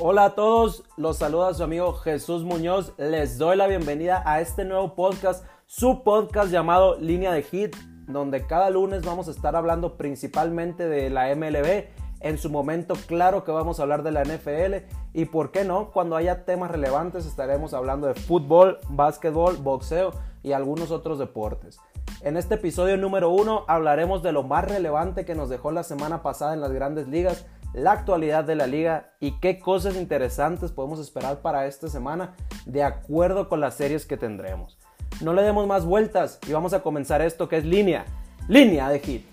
Hola a todos, los saluda su amigo Jesús Muñoz. Les doy la bienvenida a este nuevo podcast, su podcast llamado Línea de Hit, donde cada lunes vamos a estar hablando principalmente de la MLB. En su momento, claro que vamos a hablar de la NFL y, por qué no, cuando haya temas relevantes estaremos hablando de fútbol, básquetbol, boxeo y algunos otros deportes. En este episodio número uno hablaremos de lo más relevante que nos dejó la semana pasada en las grandes ligas, la actualidad de la liga y qué cosas interesantes podemos esperar para esta semana de acuerdo con las series que tendremos. No le demos más vueltas y vamos a comenzar esto que es línea, línea de hit.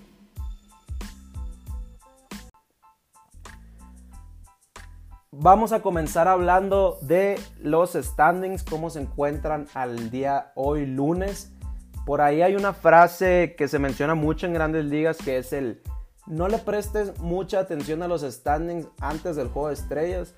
Vamos a comenzar hablando de los standings, cómo se encuentran al día hoy lunes. Por ahí hay una frase que se menciona mucho en grandes ligas que es el no le prestes mucha atención a los standings antes del juego de estrellas.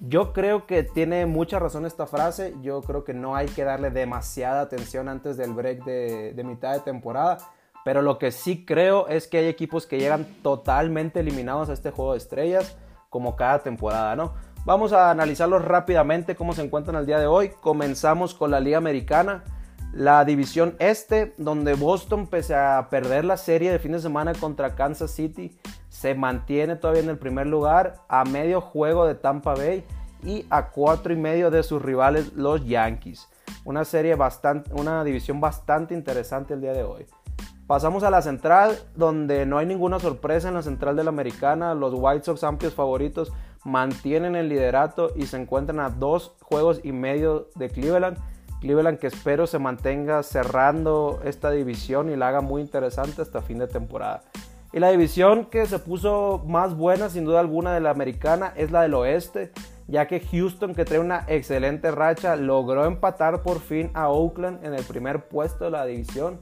Yo creo que tiene mucha razón esta frase. Yo creo que no hay que darle demasiada atención antes del break de, mitad de temporada. Pero lo que sí creo es que hay equipos que llegan totalmente eliminados a este juego de estrellas, como cada temporada, ¿no? Vamos a analizarlos rápidamente cómo se encuentran el día de hoy. Comenzamos con la Liga Americana. La división este, donde Boston, pese a perder la serie de fin de semana contra Kansas City, se mantiene todavía en el primer lugar, a medio juego de Tampa Bay y a cuatro y medio de sus rivales, los Yankees. Una serie bastante, una división bastante interesante el día de hoy. Pasamos a la central, donde no hay ninguna sorpresa en la central de la americana. Los White Sox, amplios favoritos, mantienen el liderato y se encuentran a dos juegos y medio de Cleveland Cleveland que espero se mantenga cerrando esta división y la haga muy interesante hasta fin de temporada. Y la división que se puso más buena sin duda alguna de la americana es la del oeste, ya que Houston que trae una excelente racha logró empatar por fin a Oakland en el primer puesto de la división.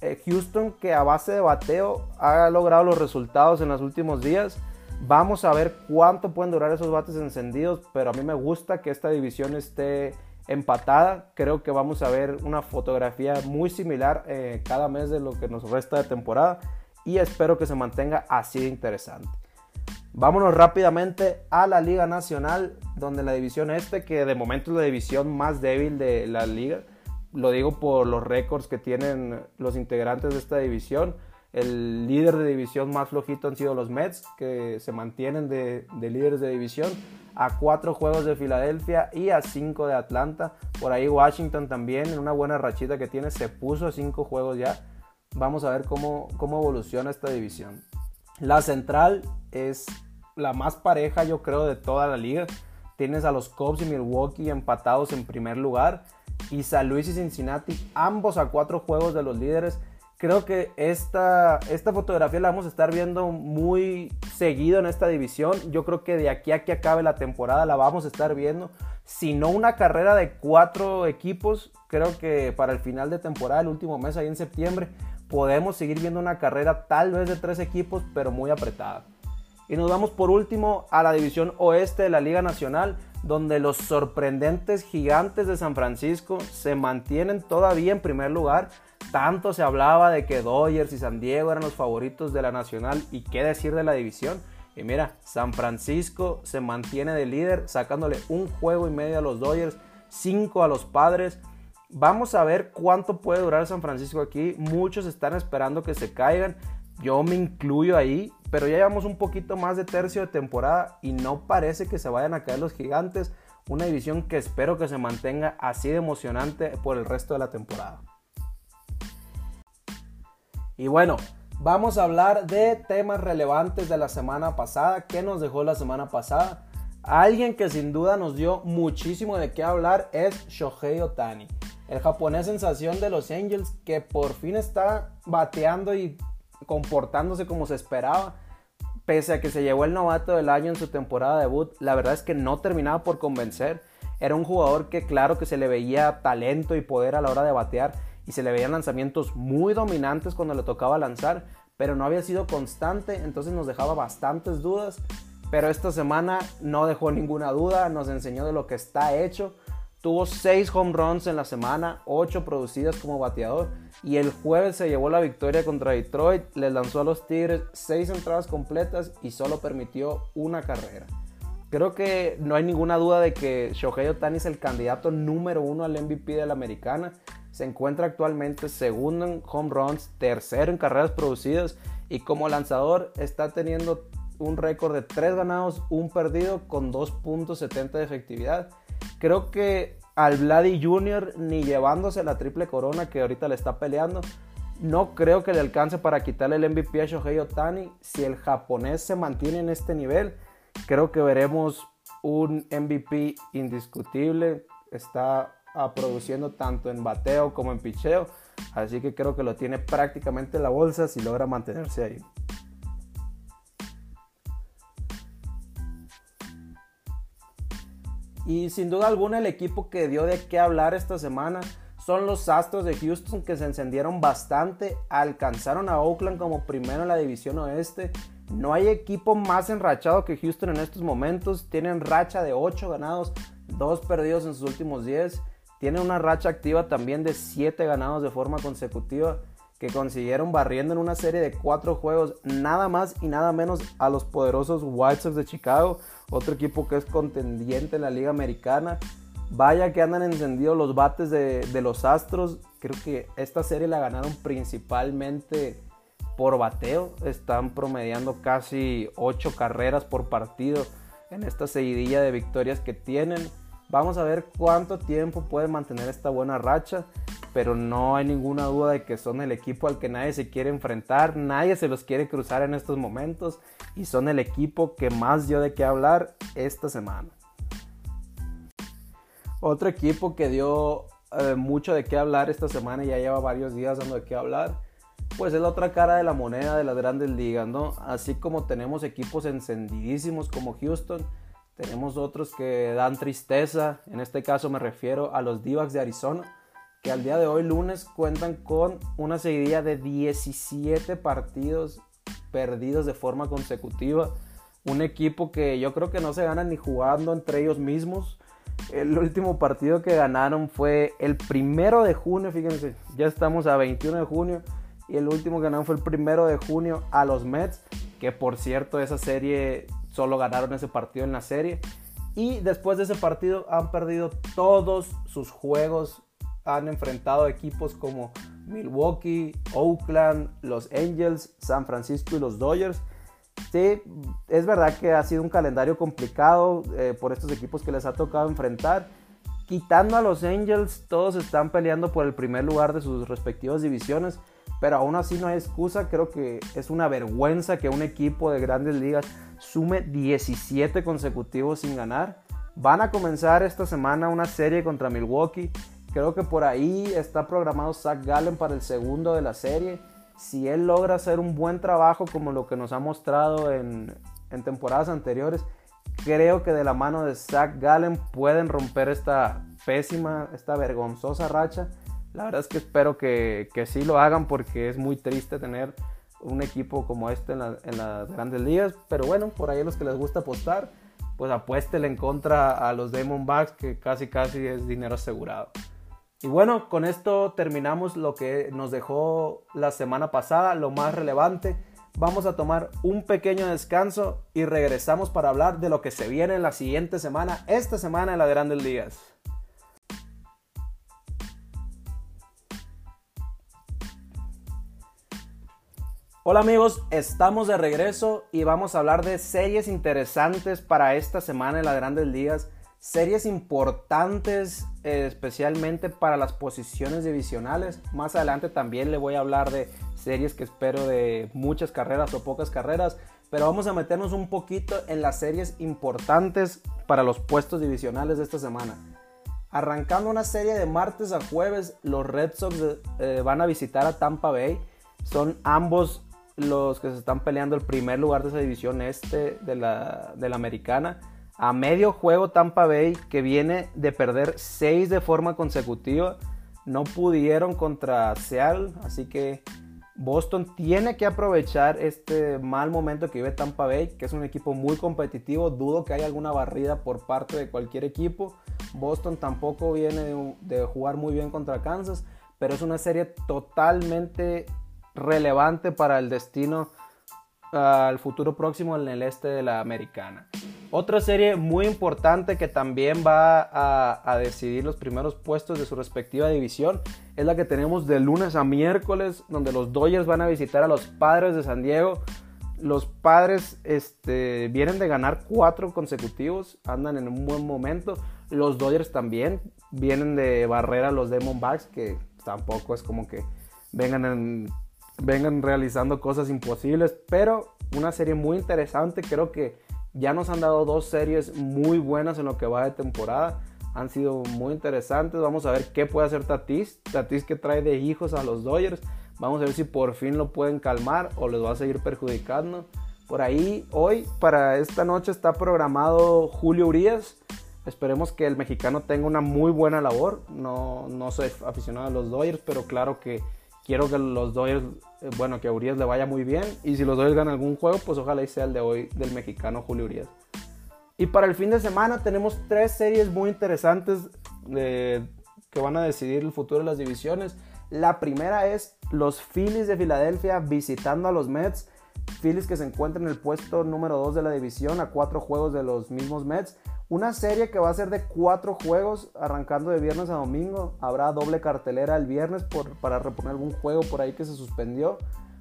Eh, Houston que a base de bateo ha logrado los resultados en los últimos días. Vamos a ver cuánto pueden durar esos bates encendidos, pero a mí me gusta que esta división esté empatada. Creo que vamos a ver una fotografía muy similar eh, cada mes de lo que nos resta de temporada y espero que se mantenga así de interesante. Vámonos rápidamente a la Liga Nacional, donde la división este, que de momento es la división más débil de la liga, lo digo por los récords que tienen los integrantes de esta división. El líder de división más flojito han sido los Mets, que se mantienen de, de líderes de división a cuatro juegos de Filadelfia y a cinco de Atlanta. Por ahí Washington también, en una buena rachita que tiene, se puso a cinco juegos ya. Vamos a ver cómo, cómo evoluciona esta división. La central es la más pareja, yo creo, de toda la liga. Tienes a los Cubs y Milwaukee empatados en primer lugar. Y San Luis y Cincinnati, ambos a cuatro juegos de los líderes creo que esta, esta fotografía la vamos a estar viendo muy seguido en esta división. Yo creo que de aquí a que acabe la temporada la vamos a estar viendo. Si no una carrera de cuatro equipos, creo que para el final de temporada, el último mes ahí en septiembre, podemos seguir viendo una carrera tal vez de tres equipos, pero muy apretada. Y nos vamos por último a la división oeste de la Liga Nacional, donde los sorprendentes gigantes de San Francisco se mantienen todavía en primer lugar tanto se hablaba de que Dodgers y San Diego eran los favoritos de la Nacional y qué decir de la división. Y mira, San Francisco se mantiene de líder sacándole un juego y medio a los Dodgers, cinco a los Padres. Vamos a ver cuánto puede durar San Francisco aquí. Muchos están esperando que se caigan. Yo me incluyo ahí, pero ya llevamos un poquito más de tercio de temporada y no parece que se vayan a caer los gigantes. Una división que espero que se mantenga así de emocionante por el resto de la temporada. Y bueno, vamos a hablar de temas relevantes de la semana pasada. ¿Qué nos dejó la semana pasada? Alguien que sin duda nos dio muchísimo de qué hablar es Shohei Otani, el japonés sensación de los Angels que por fin está bateando y comportándose como se esperaba. Pese a que se llevó el novato del año en su temporada debut, la verdad es que no terminaba por convencer. Era un jugador que claro que se le veía talento y poder a la hora de batear y se le veían lanzamientos muy dominantes cuando le tocaba lanzar, pero no había sido constante, entonces nos dejaba bastantes dudas. Pero esta semana no dejó ninguna duda, nos enseñó de lo que está hecho. Tuvo 6 home runs en la semana, 8 producidas como bateador. Y el jueves se llevó la victoria contra Detroit, les lanzó a los Tigres 6 entradas completas y solo permitió una carrera. Creo que no hay ninguna duda de que Shohei Otani es el candidato número uno al MVP de la americana. Se encuentra actualmente segundo en home runs, tercero en carreras producidas y como lanzador está teniendo un récord de 3 ganados, un perdido con 2.70 de efectividad. Creo que al Vladdy Jr. ni llevándose la triple corona que ahorita le está peleando, no creo que le alcance para quitarle el MVP a Shohei Otani. Si el japonés se mantiene en este nivel, creo que veremos un MVP indiscutible. Está produciendo tanto en bateo como en picheo. Así que creo que lo tiene prácticamente en la bolsa si logra mantenerse ahí. Y sin duda alguna el equipo que dio de qué hablar esta semana son los Astros de Houston que se encendieron bastante, alcanzaron a Oakland como primero en la división oeste. No hay equipo más enrachado que Houston en estos momentos. Tienen racha de 8 ganados, 2 perdidos en sus últimos 10. Tienen una racha activa también de 7 ganados de forma consecutiva que consiguieron barriendo en una serie de 4 juegos nada más y nada menos a los poderosos White Sox de Chicago, otro equipo que es contendiente en la liga americana. Vaya que andan encendidos los bates de, los Astros. Creo que esta serie la ganaron principalmente por bateo. Están promediando casi 8 carreras por partido en esta seguidilla de victorias que tienen. Vamos a ver cuánto tiempo pueden mantener esta buena racha. Pero no hay ninguna duda de que son el equipo al que nadie se quiere enfrentar. Nadie se los quiere cruzar en estos momentos. Y son el equipo que más dio de qué hablar esta semana. Otro equipo que dio eh, mucho de qué hablar esta semana y ya lleva varios días dando de qué hablar, pues es la otra cara de la moneda de las grandes ligas, ¿no? Así como tenemos equipos encendidísimos como Houston, tenemos otros que dan tristeza, en este caso me refiero a los d de Arizona, que al día de hoy lunes cuentan con una seguidilla de 17 partidos perdidos de forma consecutiva. Un equipo que yo creo que no se gana ni jugando entre ellos mismos. El último partido que ganaron fue el primero de junio, fíjense, ya estamos a 21 de junio y el último que ganaron fue el primero de junio a los Mets, que por cierto esa serie solo ganaron ese partido en la serie. Y después de ese partido han perdido todos sus juegos, han enfrentado equipos como Milwaukee, Oakland, los Angels, San Francisco y los Dodgers Sí, es verdad que ha sido un calendario complicado eh, por estos equipos que les ha tocado enfrentar. Quitando a los Angels, todos están peleando por el primer lugar de sus respectivas divisiones, pero aún así no hay excusa. Creo que es una vergüenza que un equipo de grandes ligas sume 17 consecutivos sin ganar. Van a comenzar esta semana una serie contra Milwaukee. Creo que por ahí está programado Zach Gallen para el segundo de la serie si él logra hacer un buen trabajo como lo que nos ha mostrado en, temporadas anteriores, creo que de la mano de Zach Gallen pueden romper esta pésima, esta vergonzosa racha. La verdad es que espero que, que sí lo hagan porque es muy triste tener un equipo como este en, en, las grandes ligas. Pero bueno, por ahí a los que les gusta apostar, pues apuéstele en contra a los Diamondbacks que casi casi es dinero asegurado. Y bueno, con esto terminamos lo que nos dejó la semana pasada, lo más relevante. Vamos a tomar un pequeño descanso y regresamos para hablar de lo que se viene en la siguiente semana, esta semana en las grandes ligas. Hola amigos, estamos de regreso y vamos a hablar de series interesantes para esta semana en las grandes ligas series importantes eh, especialmente para las posiciones divisionales. Más adelante también le voy a hablar de series que espero de muchas carreras o pocas carreras, pero vamos a meternos un poquito en las series importantes para los puestos divisionales de esta semana. Arrancando una serie de martes a jueves, los Red Sox eh, van a visitar a Tampa Bay. Son ambos los que se están peleando el primer lugar de esa división este de la, de la americana a medio juego Tampa Bay que viene de perder 6 de forma consecutiva. No pudieron contra Seattle, así que Boston tiene que aprovechar este mal momento que vive Tampa Bay, que es un equipo muy competitivo. Dudo que haya alguna barrida por parte de cualquier equipo. Boston tampoco viene de, jugar muy bien contra Kansas, pero es una serie totalmente relevante para el destino al futuro próximo en el este de la americana. Otra serie muy importante que también va a, decidir los primeros puestos de su respectiva división es la que tenemos de lunes a miércoles, donde los Dodgers van a visitar a los Padres de San Diego. Los Padres este, vienen de ganar cuatro consecutivos, andan en un buen momento. Los Dodgers también vienen de barrer a los Diamondbacks, que tampoco es como que vengan, vengan realizando cosas imposibles, pero una serie muy interesante. Creo que ya nos han dado dos series muy buenas en lo que va de temporada. Han sido muy interesantes. Vamos a ver qué puede hacer Tatis. Tatis que trae de hijos a los Dodgers. Vamos a ver si por fin lo pueden calmar o les va a seguir perjudicando. Por ahí, hoy, para esta noche, está programado Julio Urias. Esperemos que el mexicano tenga una muy buena labor. No, no soy aficionado a los Dodgers, pero claro que quiero que los Dodgers, eh, bueno, que a Urias le vaya muy bien. Y si los Dodgers ganan algún juego, pues ojalá sea el de hoy del mexicano Julio Urias. Y para el fin de semana tenemos tres series muy interesantes que van a decidir el futuro de las divisiones. La primera es los Phillies de Filadelfia visitando a los Mets. Phillies que se encuentran en el puesto número 2 de la división a cuatro juegos de los mismos Mets. Una serie que va a ser de cuatro juegos, arrancando de viernes a domingo. Habrá doble cartelera el viernes por, para reponer algún juego por ahí que se suspendió.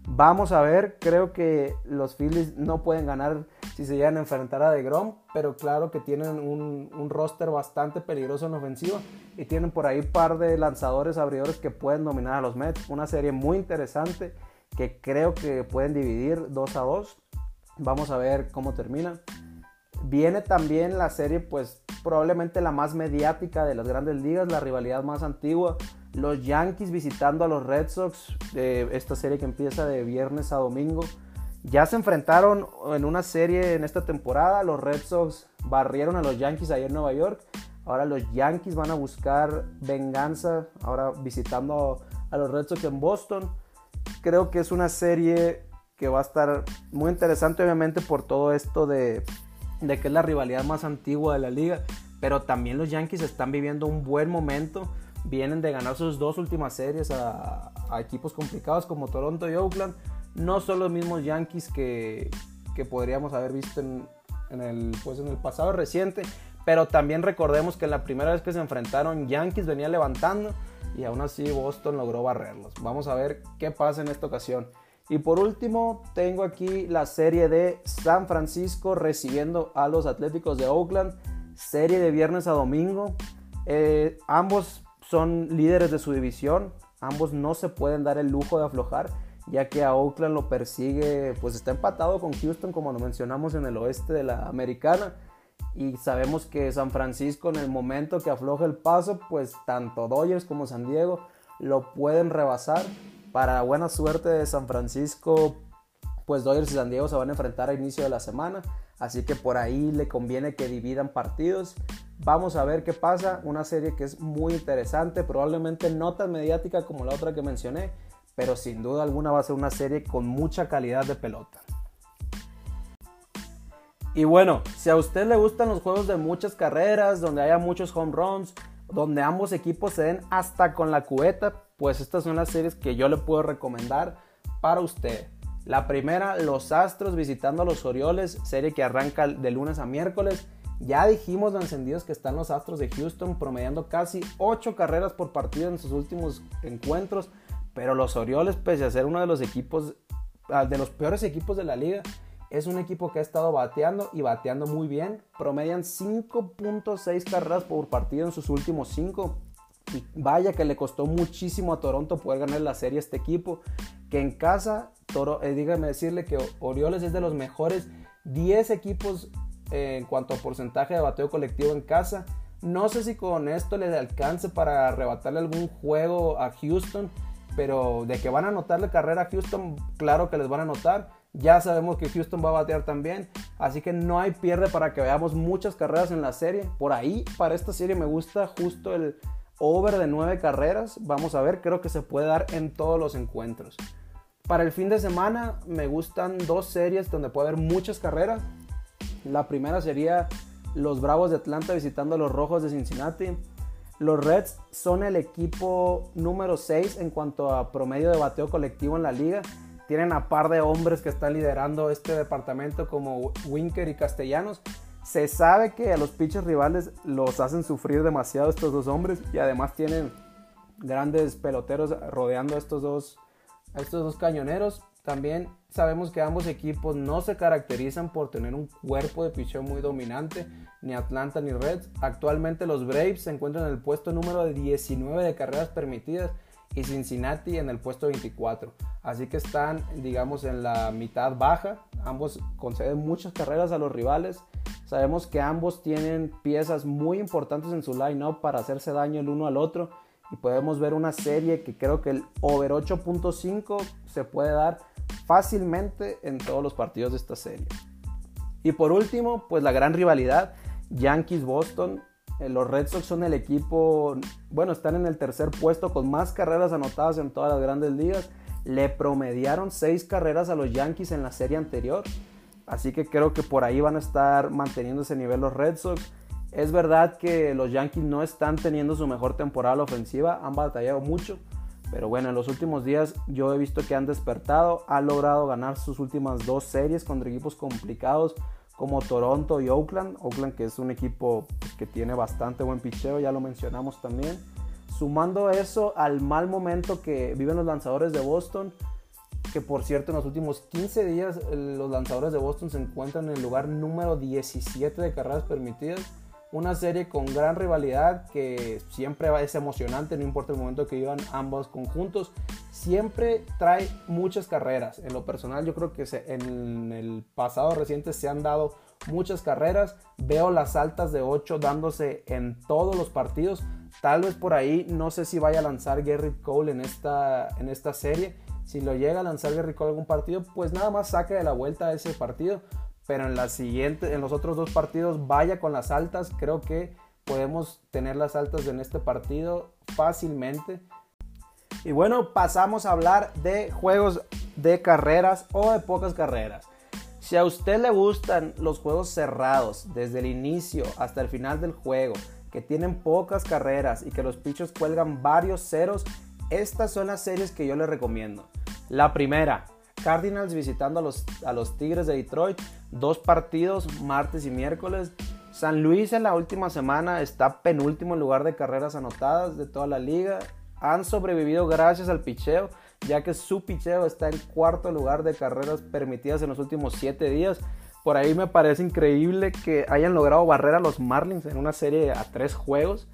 Vamos a ver, creo que los Phillies no pueden ganar si se llegan a enfrentar a DeGrom, pero claro que tienen un, un, roster bastante peligroso en ofensiva y tienen por ahí un par de lanzadores abridores que pueden dominar a los Mets. Una serie muy interesante que creo que pueden dividir 2 a 2. Vamos a ver cómo termina. Viene también la serie, pues probablemente la más mediática de las grandes ligas, la rivalidad más antigua. Los Yankees visitando a los Red Sox, de esta serie que empieza de viernes a domingo. Ya se enfrentaron en una serie en esta temporada. Los Red Sox barrieron a los Yankees ayer en Nueva York. Ahora los Yankees van a buscar venganza, ahora visitando a los Red Sox en Boston. Creo que es una serie que va a estar muy interesante, obviamente, por todo esto de de que es la rivalidad más antigua de la liga, pero también los Yankees están viviendo un buen momento, vienen de ganar sus dos últimas series a, equipos complicados como Toronto y Oakland, no son los mismos Yankees que, que podríamos haber visto en, el, pues en el pasado reciente, pero también recordemos que la primera vez que se enfrentaron Yankees venía levantando y aún así Boston logró barrerlos. Vamos a ver qué pasa en esta ocasión. Y por último, tengo aquí la serie de San Francisco recibiendo a los Atléticos de Oakland. Serie de viernes a domingo. Eh, ambos son líderes de su división. Ambos no se pueden dar el lujo de aflojar, ya que a Oakland lo persigue, pues está empatado con Houston, como lo mencionamos en el oeste de la americana. Y sabemos que San Francisco, en el momento que afloja el paso, pues tanto Dodgers como San Diego lo pueden rebasar para buena suerte de San Francisco, pues Dodgers y San Diego se van a enfrentar a inicio de la semana. Así que por ahí le conviene que dividan partidos. Vamos a ver qué pasa. Una serie que es muy interesante, probablemente no tan mediática como la otra que mencioné, pero sin duda alguna va a ser una serie con mucha calidad de pelota. Y bueno, si a usted le gustan los juegos de muchas carreras, donde haya muchos home runs, donde ambos equipos se den hasta con la cubeta, pues estas son las series que yo le puedo recomendar para usted. La primera, los Astros visitando a los Orioles, serie que arranca de lunes a miércoles. Ya dijimos los encendidos que están los Astros de Houston promediando casi 8 carreras por partido en sus últimos encuentros, pero los Orioles, pese a ser uno de los equipos, ah, de los peores equipos de la liga, es un equipo que ha estado bateando y bateando muy bien. Promedian 5.6 carreras por partido en sus últimos 5 y vaya que le costó muchísimo a Toronto poder ganar la serie a este equipo. Que en casa, Toro, eh, dígame decirle que Orioles es de los mejores 10 equipos eh, en cuanto a porcentaje de bateo colectivo en casa. No sé si con esto les alcance para arrebatarle algún juego a Houston, pero de que van a anotarle carrera a Houston, claro que les van a anotar. Ya sabemos que Houston va a batear también, así que no hay pierde para que veamos muchas carreras en la serie. Por ahí, para esta serie me gusta justo el, over de 9 carreras. Vamos a ver, creo que se puede dar en todos los encuentros. Para el fin de semana me gustan dos series donde puede haber muchas carreras. La primera sería los Bravos de Atlanta visitando a los Rojos de Cincinnati. Los Reds son el equipo número 6 en cuanto a promedio de bateo colectivo en la liga. Tienen a par de hombres que están liderando este departamento como Winker y Castellanos. Se sabe que a los pitchers rivales los hacen sufrir demasiado estos dos hombres y además tienen grandes peloteros rodeando a estos dos, a estos dos cañoneros. También sabemos que ambos equipos no se caracterizan por tener un cuerpo de picheo muy dominante, ni Atlanta ni Reds. Actualmente los Braves se encuentran en el puesto número 19 de carreras permitidas y Cincinnati en el puesto 24. Así que están, digamos, en la mitad baja. Ambos conceden muchas carreras a los rivales. Sabemos que ambos tienen piezas muy importantes en su line-up para hacerse daño el uno al otro. Y podemos ver una serie que creo que el over 8.5 se puede dar fácilmente en todos los partidos de esta serie. Y por último, pues la gran rivalidad, Yankees-Boston. Eh, los Red Sox son el equipo, bueno, están en el tercer puesto con más carreras anotadas en todas las grandes ligas. Le promediaron seis carreras a los Yankees en la serie anterior. Así que creo que por ahí van a estar manteniendo ese nivel los Red Sox. Es verdad que los Yankees no están teniendo su mejor temporada ofensiva, han batallado mucho, pero bueno, en los últimos días yo he visto que han despertado, han logrado ganar sus últimas dos series contra equipos complicados como Toronto y Oakland. Oakland que es un equipo que tiene bastante buen picheo, ya lo mencionamos también. Sumando eso al mal momento que viven los lanzadores de Boston, que por cierto en los últimos 15 días los lanzadores de Boston se encuentran en el lugar número 17 de carreras permitidas una serie con gran rivalidad que siempre es emocionante, no importa el momento que vivan ambos conjuntos. Siempre trae muchas carreras. En lo personal yo creo que en el pasado reciente se han dado muchas carreras. Veo las altas de 8 dándose en todos los partidos. Tal vez por ahí no sé si vaya a lanzar Gary Cole en esta, en esta serie. Si lo llega a lanzar Gary Cole algún partido, pues nada más saque de la vuelta ese partido pero en, la siguiente, en los otros dos partidos vaya con las altas. Creo que podemos tener las altas en este partido fácilmente. Y bueno, pasamos a hablar de juegos de carreras o de pocas carreras. Si a usted le gustan los juegos cerrados desde el inicio hasta el final del juego, que tienen pocas carreras y que los pichos cuelgan varios ceros, estas son las series que yo le recomiendo. La primera, Cardinals visitando a los, a los Tigres de Detroit. Dos partidos, martes y miércoles. San Luis en la última semana está penúltimo en lugar de carreras anotadas de toda la liga. Han sobrevivido gracias al picheo, ya que su picheo está en cuarto lugar de carreras permitidas en los últimos siete días. Por ahí me parece increíble que hayan logrado barrer a los Marlins en una serie a tres juegos,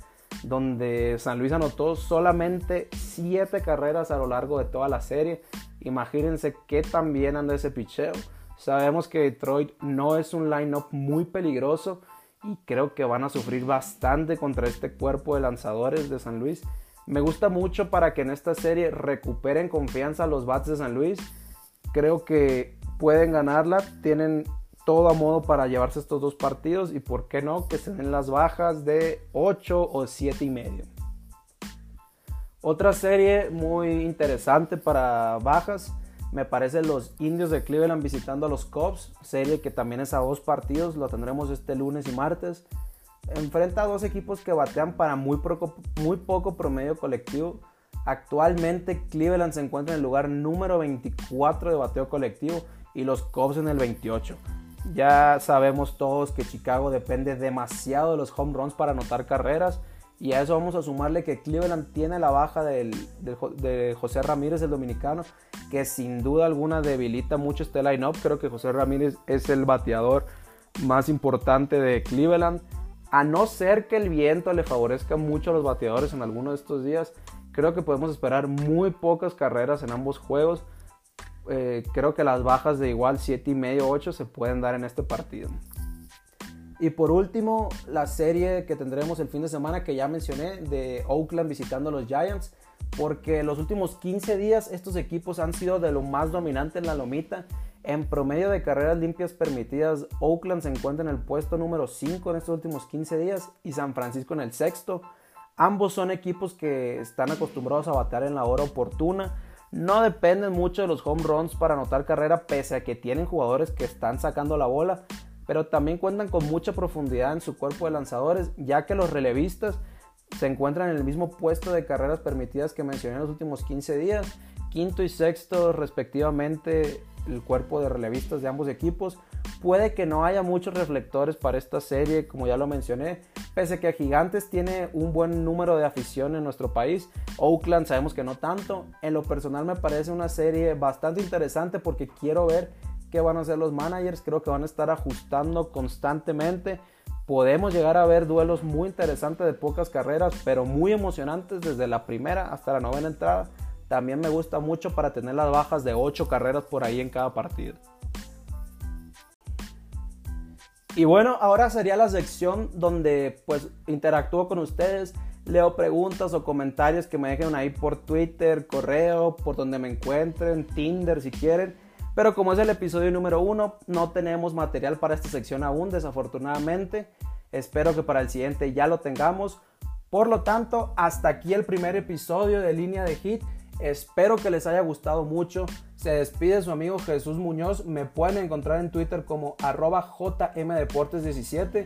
donde San Luis anotó solamente siete carreras a lo largo de toda la serie. Imagínense qué tan bien anda ese picheo. Sabemos que Detroit no es un line-up muy peligroso y creo que van a sufrir bastante contra este cuerpo de lanzadores de San Luis. Me gusta mucho para que en esta serie recuperen confianza los bats de San Luis. Creo que pueden ganarla, tienen todo a modo para llevarse estos dos partidos y por qué no que se den las bajas de 8 o 7 y medio. Otra serie muy interesante para bajas, me parece los Indios de Cleveland visitando a los Cubs, serie que también es a dos partidos, lo tendremos este lunes y martes. Enfrenta a dos equipos que batean para muy poco, muy poco promedio colectivo. Actualmente Cleveland se encuentra en el lugar número 24 de bateo colectivo y los Cubs en el 28. Ya sabemos todos que Chicago depende demasiado de los home runs para anotar carreras y a eso vamos a sumarle que Cleveland tiene la baja de José Ramírez, el dominicano, que sin duda alguna debilita mucho este line-up. Creo que José Ramírez es el bateador más importante de Cleveland. A no ser que el viento le favorezca mucho a los bateadores en alguno de estos días, creo que podemos esperar muy pocas carreras en ambos juegos. Eh, creo que las bajas de igual 7 y medio 8 se pueden dar en este partido. Y por último, la serie que tendremos el fin de semana que ya mencioné de Oakland visitando a los Giants, porque los últimos 15 días estos equipos han sido de lo más dominante en la lomita. En promedio de carreras limpias permitidas, Oakland se encuentra en el puesto número 5 en estos últimos 15 días y San Francisco en el sexto. Ambos son equipos que están acostumbrados a batear en la hora oportuna. No dependen mucho de los home runs para anotar carrera, pese a que tienen jugadores que están sacando la bola pero también cuentan con mucha profundidad en su cuerpo de lanzadores, ya que los relevistas se encuentran en el mismo puesto de carreras permitidas que mencioné en los últimos 15 días quinto y sexto respectivamente el cuerpo de relevistas de ambos equipos. Puede que no haya muchos reflectores para esta serie, como ya lo mencioné, pese que Gigantes tiene un buen número de afición en nuestro país. Oakland sabemos que no tanto. En lo personal me parece una serie bastante interesante porque quiero ver van a hacer los managers. Creo que van a estar ajustando constantemente. Podemos llegar a ver duelos muy interesantes de pocas carreras, pero muy emocionantes desde la primera hasta la novena entrada. También me gusta mucho para tener las bajas de 8 carreras por ahí en cada partido. Y bueno, ahora sería la sección donde pues interactúo con ustedes, leo preguntas o comentarios que me dejen ahí por Twitter, correo, por donde me encuentren, Tinder si quieren. Pero como es el episodio número uno, no tenemos material para esta sección aún, desafortunadamente. Espero que para el siguiente ya lo tengamos. Por lo tanto, hasta aquí el primer episodio de Línea de Hit. Espero que les haya gustado mucho. Se despide su amigo Jesús Muñoz. Me pueden encontrar en Twitter como arroba jmdeportes17.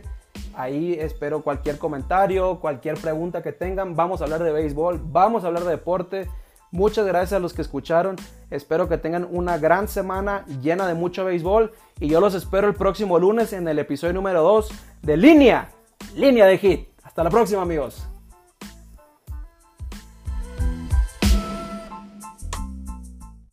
Ahí espero cualquier comentario, cualquier pregunta que tengan. Vamos a hablar de béisbol, vamos a hablar de deporte. Muchas gracias a los que escucharon. Espero que tengan una gran semana llena de mucho béisbol. Y yo los espero el próximo lunes en el episodio número 2 de Línea, Línea de Hit. Hasta la próxima amigos.